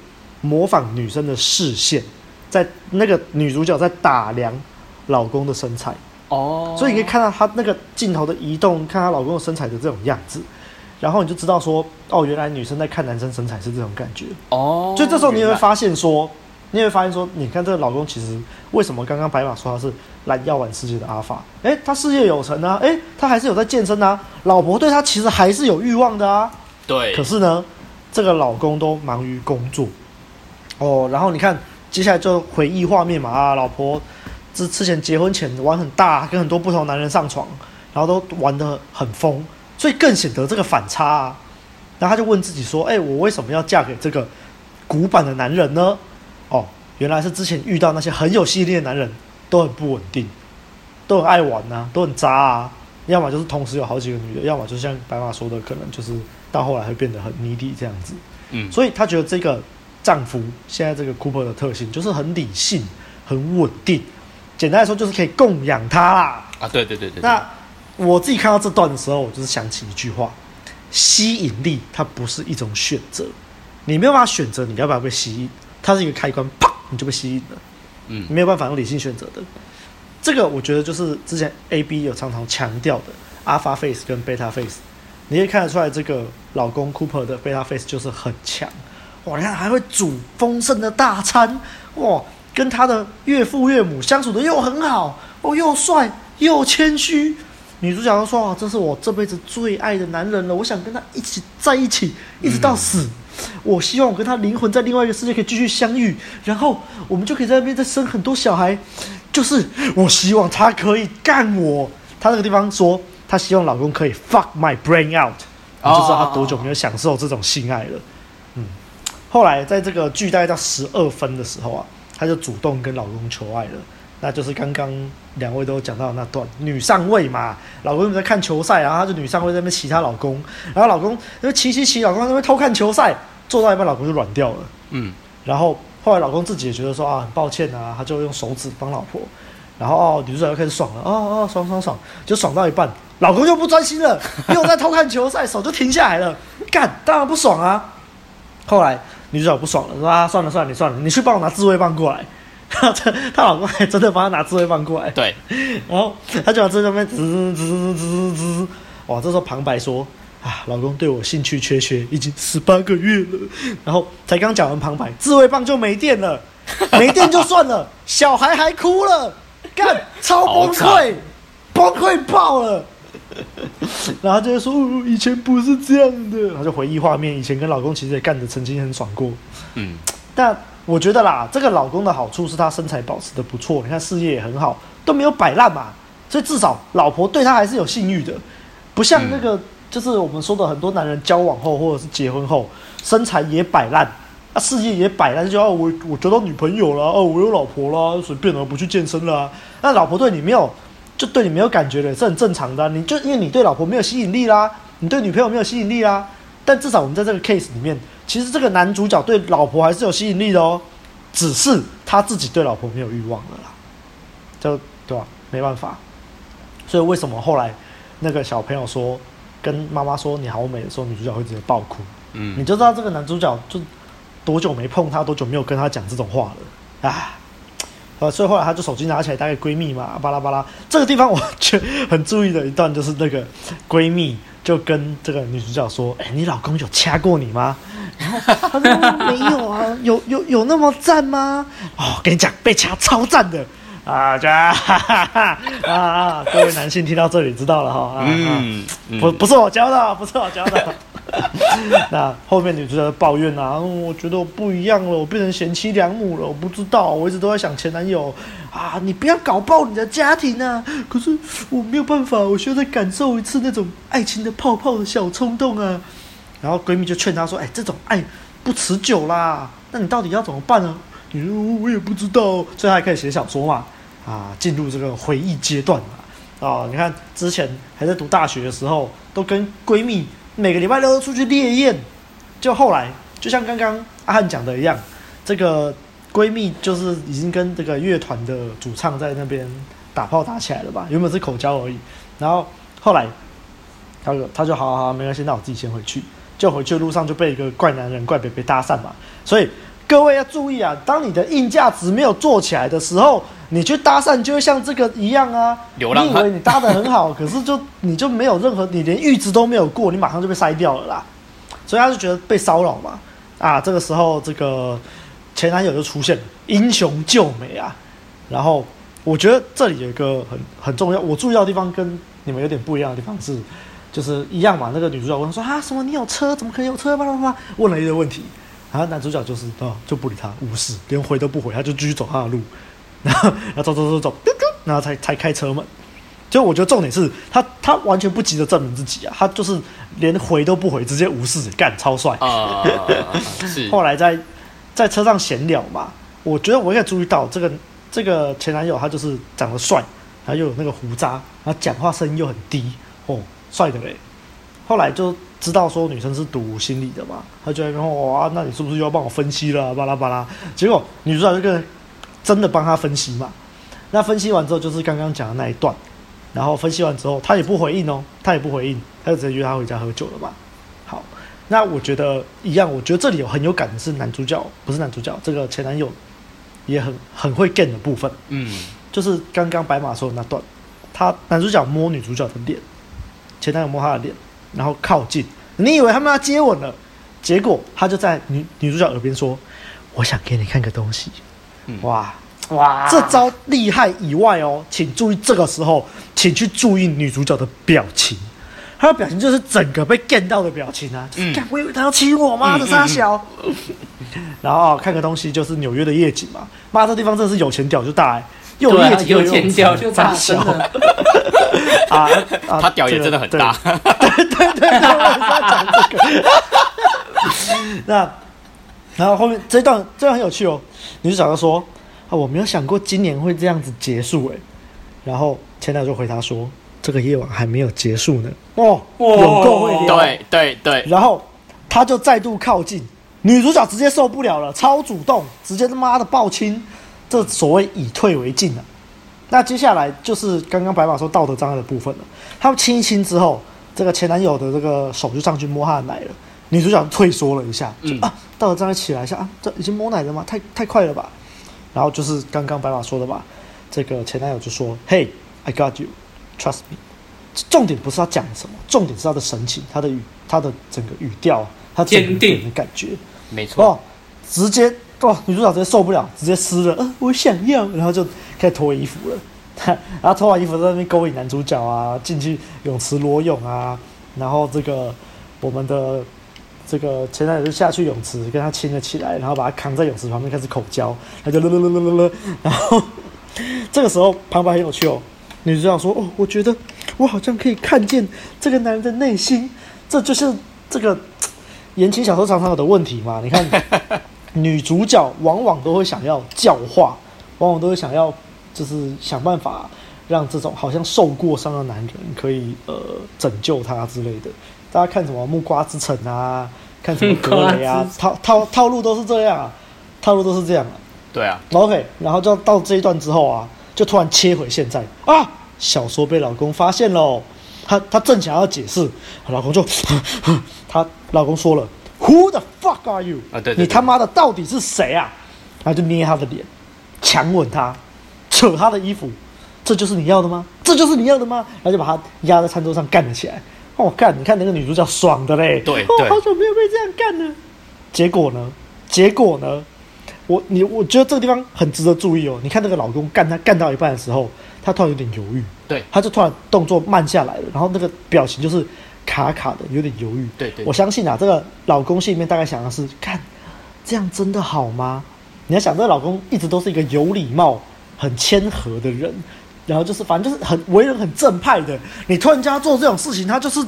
模仿女生的视线，在那个女主角在打量老公的身材。哦，所以你可以看到她那个镜头的移动，看她老公的身材的这种样子，然后你就知道说，哦，原来女生在看男生身材是这种感觉哦。所以这时候你也会发现说。你会发现说，你看这个老公其实为什么刚刚白马说他是来药丸世界的阿法？诶，他事业有成啊，诶，他还是有在健身啊，老婆对他其实还是有欲望的啊。对。可是呢，这个老公都忙于工作。哦，然后你看接下来就回忆画面嘛啊，老婆之之前结婚前玩很大，跟很多不同男人上床，然后都玩得很疯，所以更显得这个反差啊。然后他就问自己说，诶，我为什么要嫁给这个古板的男人呢？哦，原来是之前遇到那些很有吸引力的男人，都很不稳定，都很爱玩呐、啊，都很渣啊。要么就是同时有好几个女的，要么就像白马说的，可能就是到后来会变得很 needy 这样子。嗯，所以他觉得这个丈夫现在这个 Cooper 的特性就是很理性、很稳定。简单来说，就是可以供养他啦。啊，对对对对。那我自己看到这段的时候，我就是想起一句话：吸引力它不是一种选择，你没有办法选择你要不要被吸引。它是一个开关，啪，你就被吸引了。嗯，没有办法用理性选择的。这个我觉得就是之前 A B 有常常强调的 Alpha Face 跟 Beta Face。你可以看得出来，这个老公 Cooper 的 Beta Face 就是很强。哇，你看还会煮丰盛的大餐，哇，跟他的岳父岳母相处的又很好，哦，又帅又谦虚。女主角都说：“啊，这是我这辈子最爱的男人了，我想跟他一起在一起，一直到死。”嗯我希望我跟他灵魂在另外一个世界可以继续相遇，然后我们就可以在那边再生很多小孩。就是我希望他可以干我。他那个地方说，他希望老公可以 fuck my brain out，你就知道他多久没有享受这种性爱了。嗯，后来在这个剧大概到十二分的时候啊，她就主动跟老公求爱了，那就是刚刚两位都讲到那段女上位嘛，老公在看球赛，然后她就女上位在那边骑她老公，然后老公那边骑骑骑，老公在那边偷看球赛，做到一半老公就软掉了。嗯，然后后来老公自己也觉得说啊很抱歉啊，他就用手指帮老婆。然后哦，女主角又开始爽了，哦哦，爽爽爽，就爽到一半，老公又不专心了，又在偷看球赛，手就停下来了，干，当然不爽啊。后来女主角不爽了，说啊，算了算了，你算了，你去帮我拿自慰棒过来。她老公还真的帮她拿智慧棒过来。对，然后她就往这上面滋滋滋滋滋，哇，这时候旁白说啊，老公对我兴趣缺缺，已经十八个月了。然后才刚讲完旁白，智慧棒就没电了，没电就算了，小孩还哭了。干，超崩溃，崩溃爆了。然后就说：“以前不是这样的。”然后就回忆画面，以前跟老公其实也干的曾经很爽过。嗯，但我觉得啦，这个老公的好处是他身材保持的不错，你看事业也很好，都没有摆烂嘛。所以至少老婆对他还是有信誉的，不像那个就是我们说的很多男人交往后或者是结婚后身材也摆烂。啊，事业也摆烂，就啊，我我交到女朋友了，哦、啊，我有老婆了，随便了，不去健身了。那老婆对你没有，就对你没有感觉的，是很正常的。你就因为你对老婆没有吸引力啦，你对女朋友没有吸引力啦。但至少我们在这个 case 里面，其实这个男主角对老婆还是有吸引力的哦，只是他自己对老婆没有欲望了啦，就对吧？没办法。所以为什么后来那个小朋友说跟妈妈说你好美的时候，女主角会直接爆哭？嗯，你就知道这个男主角就。多久没碰她？多久没有跟她讲这种话了？啊，呃，所以后来他就手机拿起来打给闺蜜嘛，巴拉巴拉。这个地方我觉得很注意的一段就是那个闺蜜就跟这个女主角说：“哎、欸，你老公有掐过你吗？” 然后她说：“没有啊，有有有那么赞吗？”哦，跟你讲，被掐超赞的啊！就 啊哈哈哈啊啊！各位男性听到这里知道了哈，嗯，不不是我教的，不是我教的。那后面女主角抱怨啊，我觉得我不一样了，我变成贤妻良母了，我不知道，我一直都在想前男友啊，你不要搞爆你的家庭啊！可是我没有办法，我需要再感受一次那种爱情的泡泡的小冲动啊。然后闺蜜就劝她说：“哎，这种爱不持久啦，那你到底要怎么办呢？”你说我也不知道，所以她还可以写小说嘛，啊，进入这个回忆阶段嘛，啊，你看之前还在读大学的时候，都跟闺蜜。每个礼拜六都出去烈焰，就后来就像刚刚阿汉讲的一样，这个闺蜜就是已经跟这个乐团的主唱在那边打炮打起来了吧？原本是口交而已，然后后来他就他就好好好，没关系，那我自己先回去。就回去的路上就被一个怪男人怪北北搭讪嘛，所以各位要注意啊，当你的硬价值没有做起来的时候。你去搭讪就会像这个一样啊！你以为你搭的很好，可是就你就没有任何，你连阈值都没有过，你马上就被筛掉了啦。所以他就觉得被骚扰嘛。啊，这个时候这个前男友就出现了，英雄救美啊。然后我觉得这里有一个很很重要，我注意到的地方跟你们有点不一样的地方是，就是一样嘛。那个女主角问说啊，什么你有车？怎么可以有车？巴拉巴拉，问了一个问题，然后男主角就是啊就不理他，无视，连回都不回，他就继续走他的路。然后，然后走走走走，然后才才开车门。就我觉得重点是他，他完全不急着证明自己啊，他就是连回都不回，直接无视，干超帅。啊，是。后来在在车上闲聊嘛，我觉得我应该注意到这个这个前男友，他就是长得帅，然后又有那个胡渣，然后讲话声音又很低，哦，帅的嘞。后来就知道说女生是读心理的嘛，他就在说哇，那你是不是又要帮我分析了？巴拉巴拉。结果女主角就跟。真的帮他分析嘛？那分析完之后就是刚刚讲的那一段，然后分析完之后他也不回应哦，他也不回应，他就直接约他回家喝酒了嘛。好，那我觉得一样，我觉得这里有很有感的是男主角，不是男主角，这个前男友也很很会 get 的部分，嗯，就是刚刚白马说的那段，他男主角摸女主角的脸，前男友摸他的脸，然后靠近，你以为他们要接吻了，结果他就在女女主角耳边说：“我想给你看个东西。”哇哇！这招厉害以外哦，请注意这个时候，请去注意女主角的表情，她的表情就是整个被干到的表情啊！嗯，我以为她要亲我妈的杀小，然后看个东西就是纽约的夜景嘛，妈这地方真的是有钱屌就大，又对啊猎奇又有钱屌就大，小真的。啊啊！他屌也真的很大。对对对，我也是要讲这个。那然后后面这一段这段很有趣哦，女主角就说啊，我没有想过今年会这样子结束哎。然后前男友就回答说，这个夜晚还没有结束呢。哦，有够会聊。对对对。然后他就再度靠近，女主角直接受不了了，超主动，直接他妈的抱亲，这所谓以退为进啊。那接下来就是刚刚白马说道德障碍的部分了。他们亲一亲之后，这个前男友的这个手就上去摸她的奶了。女主角退缩了一下，就、嗯、啊，道德障碍起来一下啊，这已经摸奶了吗？太太快了吧？然后就是刚刚白马说的吧，这个前男友就说：“Hey, I got you, trust me。”重点不是他讲什么，重点是他的神情，他的语，他的整个语调，他坚定的感觉，没错哦，直接哦，女主角直接受不了，直接撕了，呃，我想要，然后就开始脱衣服了。然后脱完衣服在那边勾引男主角啊，进去泳池裸泳啊，然后这个我们的这个前男友就下去泳池跟他亲了起来，然后把他扛在泳池旁边开始口交，他就了了了了了了，然后这个时候旁白很有趣哦，女主角说哦，我觉得我好像可以看见这个男人的内心，这就是这个言情小说常常有的问题嘛，你看 女主角往往都会想要教化，往往都会想要。就是想办法让这种好像受过伤的男人可以呃拯救他之类的。大家看什么木瓜之城啊，看什么格雷啊，套套套路都是这样，啊，套路都是这样啊。对啊。OK，然后就到这一段之后啊，就突然切回现在啊，小说被老公发现喽。她她正想要解释，老公就 她老公说了，Who the fuck are you？啊对，对，对，你他妈的到底是谁啊？然后就捏她的脸，强吻她。扯她的衣服，这就是你要的吗？这就是你要的吗？然后就把她压在餐桌上干了起来。哦，干！你看那个女主角爽的嘞，对，哦，好久没有被这样干了。结果呢？结果呢？我你我觉得这个地方很值得注意哦。你看那个老公干他干到一半的时候，他突然有点犹豫，对，他就突然动作慢下来了，然后那个表情就是卡卡的，有点犹豫。对对，我相信啊，这个老公心里面大概想的是：看这样真的好吗？你要想，这个老公一直都是一个有礼貌。很谦和的人，然后就是反正就是很为人很正派的。你突然叫他做这种事情，他就是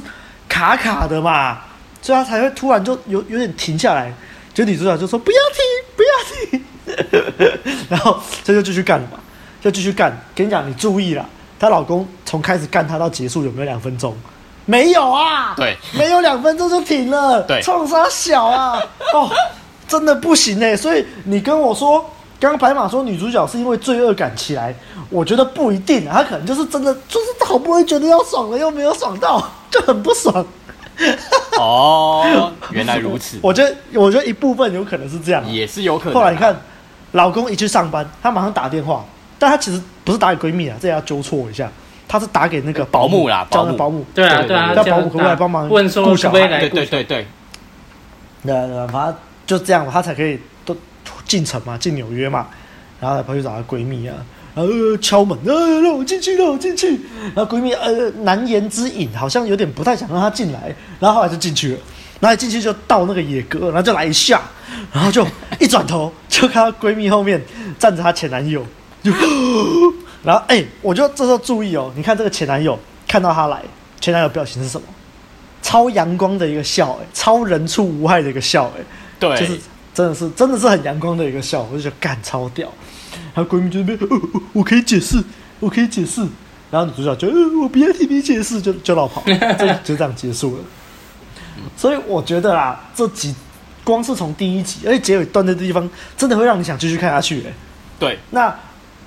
卡卡的嘛，所以他才会突然就有有点停下来。就女主角就说不要停，不要停，然后这就继续干了嘛，就继续干。跟你讲，你注意了，她老公从开始干她到结束有没有两分钟？没有啊，对，没有两分钟就停了，对，冲啥小啊？哦，真的不行哎、欸，所以你跟我说。刚刚白马说女主角是因为罪恶感起来，我觉得不一定，她可能就是真的，就是好不容易觉得要爽了，又没有爽到，就很不爽。哦，原来如此。我觉得，我觉得一部分有可能是这样，也是有可能。后来你看，老公一去上班，她马上打电话，但她其实不是打给闺蜜啊，这也要纠错一下，她是打给那个保姆啦，叫那保姆，对啊对啊，叫保姆可不可以来帮忙问说可不可以来？对对对对，对对，反正就这样，她才可以。进城嘛，进纽约嘛，然后她跑去找她闺蜜啊，然后敲门，呃，让我进去，让我进去。然后闺蜜呃难言之隐，好像有点不太想让她进来，然后后来就进去了。然后一进去就到那个野哥，然后就来一下，然后就一转头就看到闺蜜后面站着她前男友，就，然后哎、欸，我就这时候注意哦，你看这个前男友看到她来，前男友表情是什么？超阳光的一个笑，哎，超人畜无害的一个笑，哎，对，就是。真的是，真的是很阳光的一个笑，我就觉得干超屌。然后闺蜜就那边、哦，我可以解释，我可以解释。然后女主角就，呃、我不要听你解释，就就老跑，这就这样结束了。所以我觉得啦，这几光是从第一集，而且结尾断的地方，真的会让你想继续看下去、欸。哎，对，那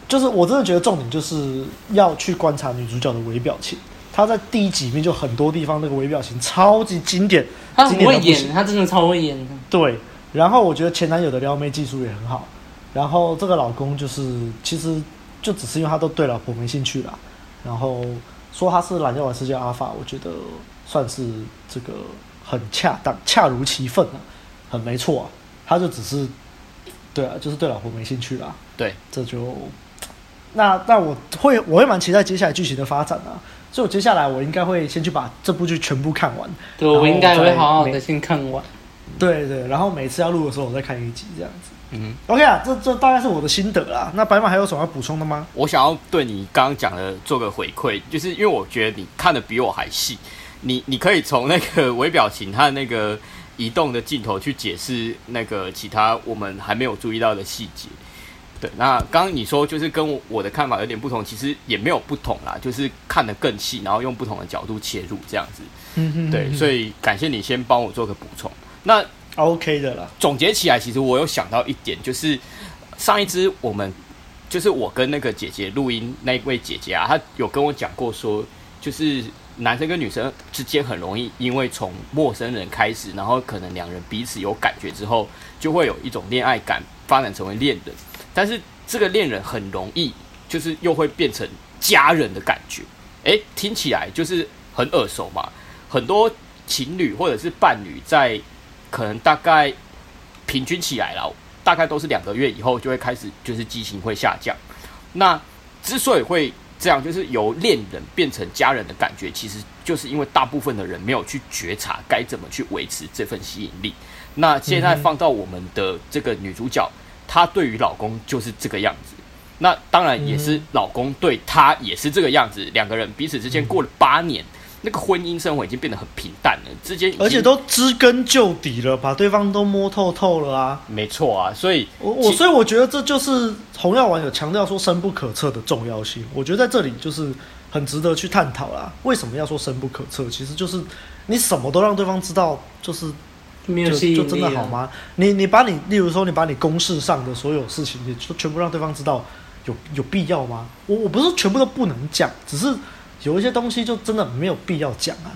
就是我真的觉得重点就是要去观察女主角的微表情。她在第一集里面就很多地方那个微表情超级经典，她很会演，她真的超会演。对。然后我觉得前男友的撩妹技术也很好，然后这个老公就是其实就只是因为他都对老婆没兴趣啦，然后说他是懒觉玩世界阿法，我觉得算是这个很恰当，恰如其分啊，很没错啊，他就只是对啊，就是对老婆没兴趣啦，对，这就那那我会我会蛮期待接下来剧情的发展啊，所以我接下来我应该会先去把这部剧全部看完，对，我应该会好好的先看完。对对，然后每次要录的时候，我再看一集这样子。嗯，OK 啊，这这大概是我的心得啦。那白马还有什么要补充的吗？我想要对你刚刚讲的做个回馈，就是因为我觉得你看的比我还细，你你可以从那个微表情和那个移动的镜头去解释那个其他我们还没有注意到的细节。对，那刚刚你说就是跟我的看法有点不同，其实也没有不同啦，就是看得更细，然后用不同的角度切入这样子。嗯哼，对，所以感谢你先帮我做个补充。那 OK 的啦。总结起来，其实我有想到一点，就是上一支我们就是我跟那个姐姐录音那一位姐姐啊，她有跟我讲过说，就是男生跟女生之间很容易因为从陌生人开始，然后可能两人彼此有感觉之后，就会有一种恋爱感发展成为恋人。但是这个恋人很容易，就是又会变成家人的感觉。诶，听起来就是很耳熟嘛。很多情侣或者是伴侣，在可能大概平均起来了，大概都是两个月以后就会开始，就是激情会下降。那之所以会这样，就是由恋人变成家人的感觉，其实就是因为大部分的人没有去觉察该怎么去维持这份吸引力。那现在放到我们的这个女主角。她对于老公就是这个样子，那当然也是老公对她也是这个样子。两个人彼此之间过了八年，那个婚姻生活已经变得很平淡了，之间而且都知根究底了，把对方都摸透透了啊。没错啊，所以我我所以我觉得这就是红药丸有强调说深不可测的重要性。我觉得在这里就是很值得去探讨啦。为什么要说深不可测？其实就是你什么都让对方知道，就是。没有吸引力啊，就就真的好吗？你你把你，例如说你把你公事上的所有事情，你就全部让对方知道，有有必要吗？我我不是全部都不能讲，只是有一些东西就真的没有必要讲啊。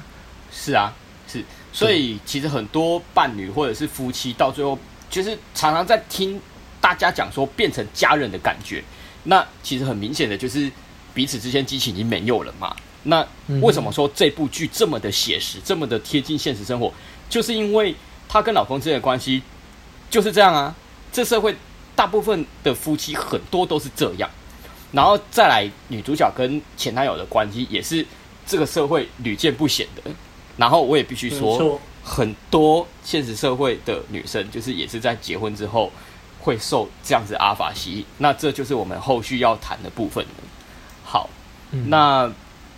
是啊，是，所以其实很多伴侣或者是夫妻到最后，就是常常在听大家讲说变成家人的感觉，那其实很明显的就是彼此之间激情已经没有了嘛。那为什么说这部剧这么的写实，这么的贴近现实生活？就是因为。她跟老公之间的关系就是这样啊，这社会大部分的夫妻很多都是这样，然后再来女主角跟前男友的关系也是这个社会屡见不鲜的。然后我也必须说，很多现实社会的女生就是也是在结婚之后会受这样子阿法吸引。那这就是我们后续要谈的部分了。好，那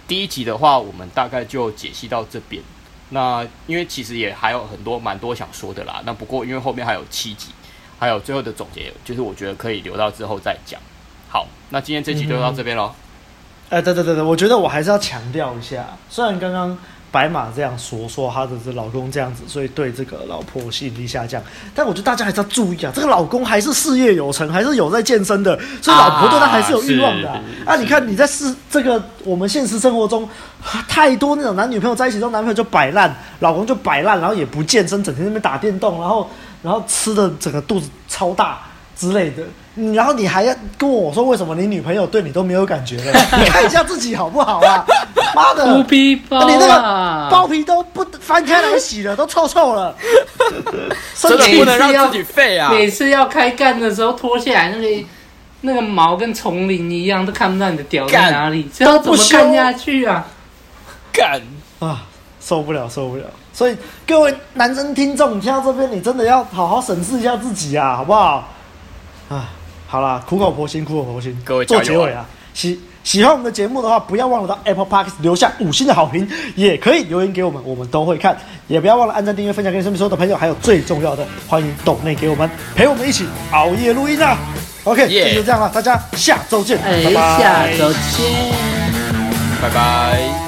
第一集的话，我们大概就解析到这边。那因为其实也还有很多蛮多想说的啦。那不过因为后面还有七集，还有最后的总结，就是我觉得可以留到之后再讲。好，那今天这集就到这边喽。哎、对对对对，我觉得我还是要强调一下，虽然刚刚。白马这样说，说她的这老公这样子，所以对这个老婆吸引力下降。但我觉得大家还是要注意啊，这个老公还是事业有成，还是有在健身的，所以老婆对他还是有欲望的啊。啊，你看你在是这个我们现实生活中，太多那种男女朋友在一起之后，男朋友就摆烂，老公就摆烂，然后也不健身，整天在那边打电动，然后然后吃的整个肚子超大之类的。然后你还要跟我说，为什么你女朋友对你都没有感觉了？你看一下自己好不好啊？妈的，包皮包、啊，你那个包皮都不翻开来洗了，都臭臭了。真的不能让自己废啊！每次要开干的时候脱下来，那个那个毛跟丛林一样，都看不到你的屌在哪里，这要怎么干下去啊？干啊，受不了，受不了！所以各位男生听众，你听到这边，你真的要好好审视一下自己啊，好不好？啊。好啦，苦口婆心，苦口婆心。各位做结尾啊！喜喜欢我们的节目的话，不要忘了到 Apple Podcast 留下五星的好评，也可以留言给我们，我们都会看。也不要忘了按赞、订阅、分享给身边所有的朋友，还有最重要的，欢迎抖内给我们，陪我们一起熬夜录音啊！OK，今天就这样了，大家下周见，哎、拜拜。下周见，拜拜。